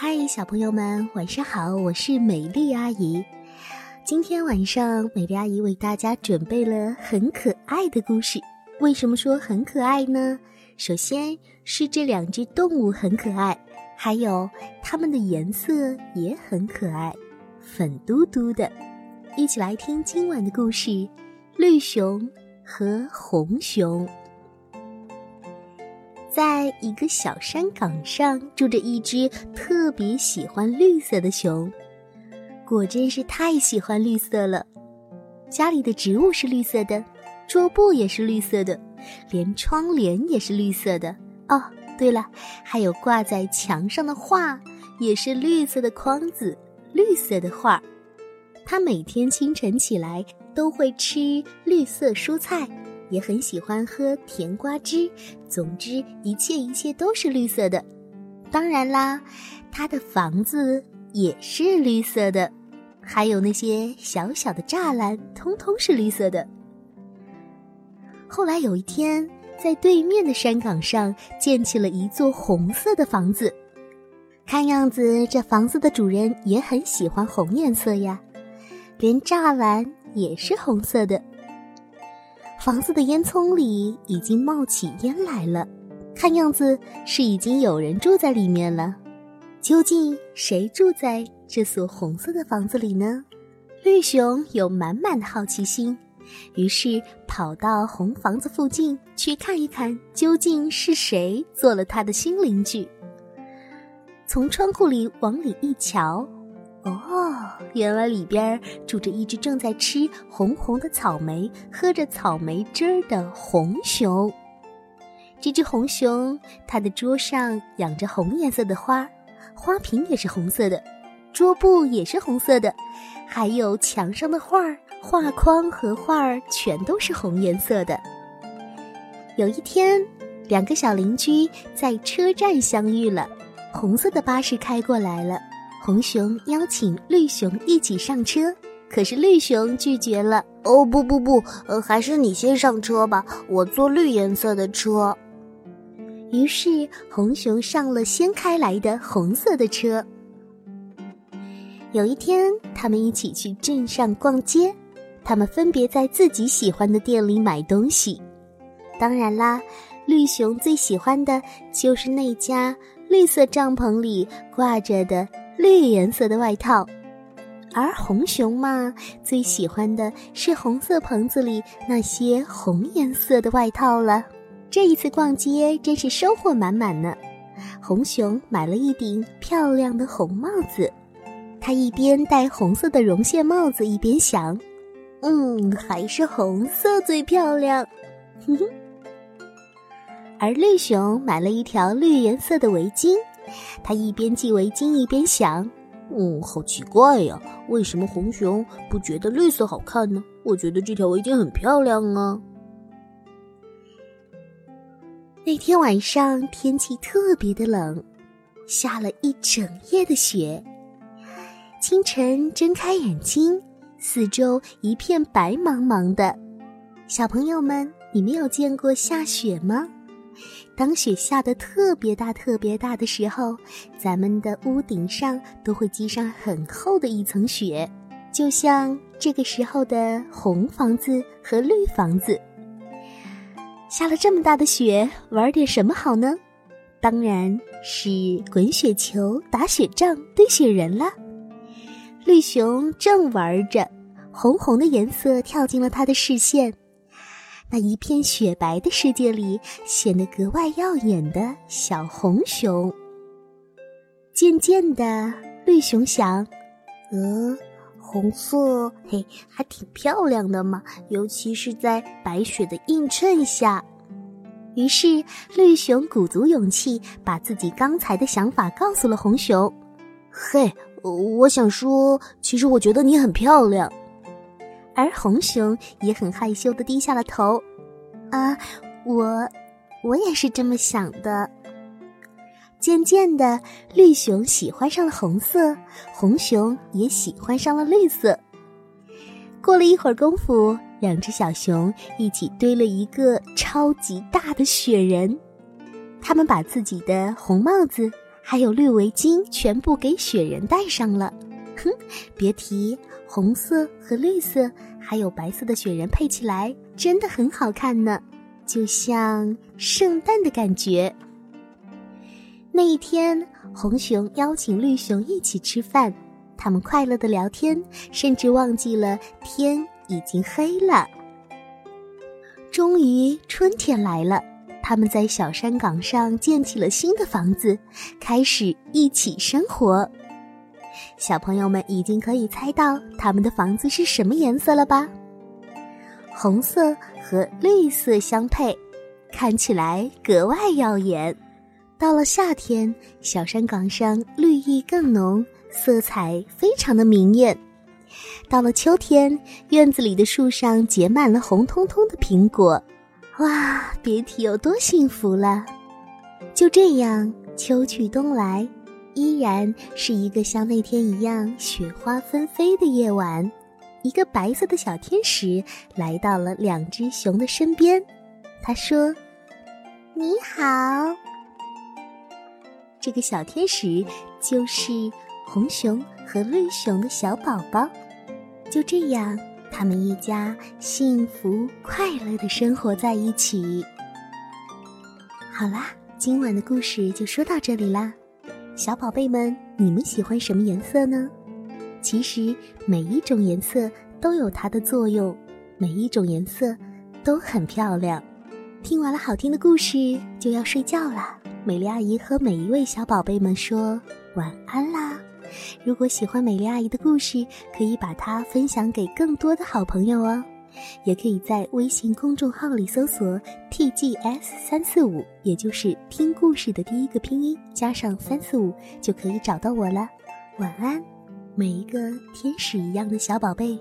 嗨，小朋友们，晚上好！我是美丽阿姨。今天晚上，美丽阿姨为大家准备了很可爱的故事。为什么说很可爱呢？首先是这两只动物很可爱，还有它们的颜色也很可爱，粉嘟嘟的。一起来听今晚的故事：绿熊和红熊。在一个小山岗上，住着一只特别喜欢绿色的熊，果真是太喜欢绿色了。家里的植物是绿色的，桌布也是绿色的，连窗帘也是绿色的。哦，对了，还有挂在墙上的画也是绿色的框子，绿色的画。他每天清晨起来都会吃绿色蔬菜。也很喜欢喝甜瓜汁，总之一切一切都是绿色的。当然啦，他的房子也是绿色的，还有那些小小的栅栏，通通是绿色的。后来有一天，在对面的山岗上建起了一座红色的房子，看样子这房子的主人也很喜欢红颜色呀，连栅栏也是红色的。房子的烟囱里已经冒起烟来了，看样子是已经有人住在里面了。究竟谁住在这所红色的房子里呢？绿熊有满满的好奇心，于是跑到红房子附近去看一看，究竟是谁做了他的新邻居。从窗户里往里一瞧。哦，原来里边住着一只正在吃红红的草莓、喝着草莓汁儿的红熊。这只红熊，它的桌上养着红颜色的花，花瓶也是红色的，桌布也是红色的，还有墙上的画儿、画框和画儿全都是红颜色的。有一天，两个小邻居在车站相遇了，红色的巴士开过来了。红熊邀请绿熊一起上车，可是绿熊拒绝了。哦，不不不，呃，还是你先上车吧，我坐绿颜色的车。于是红熊上了先开来的红色的车。有一天，他们一起去镇上逛街，他们分别在自己喜欢的店里买东西。当然啦，绿熊最喜欢的就是那家绿色帐篷里挂着的。绿颜色的外套，而红熊嘛，最喜欢的是红色棚子里那些红颜色的外套了。这一次逛街真是收获满满呢。红熊买了一顶漂亮的红帽子，它一边戴红色的绒线帽子，一边想：“嗯，还是红色最漂亮。”哼哼。而绿熊买了一条绿颜色的围巾。他一边系围巾一边想：“嗯，好奇怪呀，为什么红熊不觉得绿色好看呢？我觉得这条围巾很漂亮啊。”那天晚上天气特别的冷，下了一整夜的雪。清晨睁开眼睛，四周一片白茫茫的。小朋友们，你们有见过下雪吗？当雪下的特别大、特别大的时候，咱们的屋顶上都会积上很厚的一层雪，就像这个时候的红房子和绿房子。下了这么大的雪，玩点什么好呢？当然是滚雪球、打雪仗、堆雪人了。绿熊正玩着，红红的颜色跳进了他的视线。那一片雪白的世界里，显得格外耀眼的小红熊。渐渐的，绿熊想：“嗯，红色，嘿，还挺漂亮的嘛，尤其是在白雪的映衬下。”于是，绿熊鼓足勇气，把自己刚才的想法告诉了红熊：“嘿，我想说，其实我觉得你很漂亮。”而红熊也很害羞的低下了头，啊，我，我也是这么想的。渐渐的，绿熊喜欢上了红色，红熊也喜欢上了绿色。过了一会儿功夫，两只小熊一起堆了一个超级大的雪人，他们把自己的红帽子。还有绿围巾，全部给雪人戴上了。哼，别提红色和绿色还有白色的雪人配起来，真的很好看呢，就像圣诞的感觉。那一天，红熊邀请绿熊一起吃饭，他们快乐的聊天，甚至忘记了天已经黑了。终于春天来了，他们在小山岗上建起了新的房子，开始一起生活。小朋友们已经可以猜到他们的房子是什么颜色了吧？红色和绿色相配，看起来格外耀眼。到了夏天，小山岗上绿意更浓，色彩非常的明艳。到了秋天，院子里的树上结满了红彤彤的苹果，哇，别提有多幸福了。就这样，秋去冬来，依然是一个像那天一样雪花纷飞的夜晚。一个白色的小天使来到了两只熊的身边，他说：“你好。”这个小天使就是红熊和绿熊的小宝宝。就这样，他们一家幸福快乐的生活在一起。好啦，今晚的故事就说到这里啦。小宝贝们，你们喜欢什么颜色呢？其实每一种颜色都有它的作用，每一种颜色都很漂亮。听完了好听的故事，就要睡觉啦。美丽阿姨和每一位小宝贝们说晚安啦。如果喜欢美丽阿姨的故事，可以把它分享给更多的好朋友哦。也可以在微信公众号里搜索 “tgs 三四五”，也就是听故事的第一个拼音加上三四五，就可以找到我了。晚安，每一个天使一样的小宝贝。